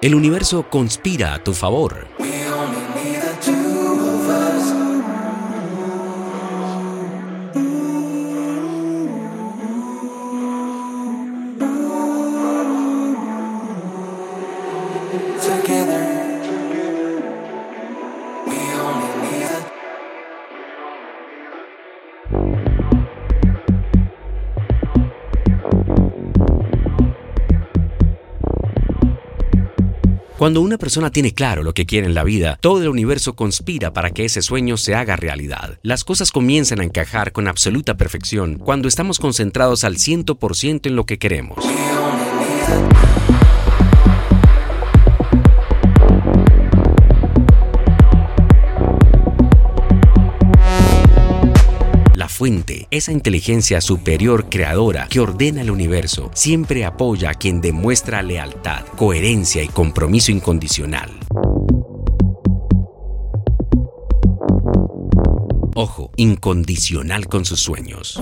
El universo conspira a tu favor. Cuando una persona tiene claro lo que quiere en la vida, todo el universo conspira para que ese sueño se haga realidad. Las cosas comienzan a encajar con absoluta perfección cuando estamos concentrados al 100% en lo que queremos. Fuente, esa inteligencia superior creadora que ordena el universo, siempre apoya a quien demuestra lealtad, coherencia y compromiso incondicional. Ojo, incondicional con sus sueños.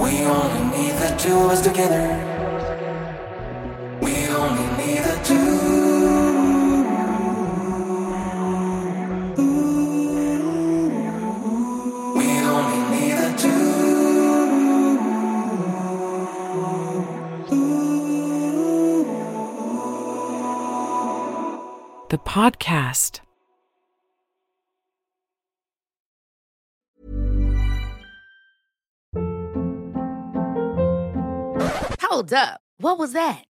The podcast. Hold up. What was that?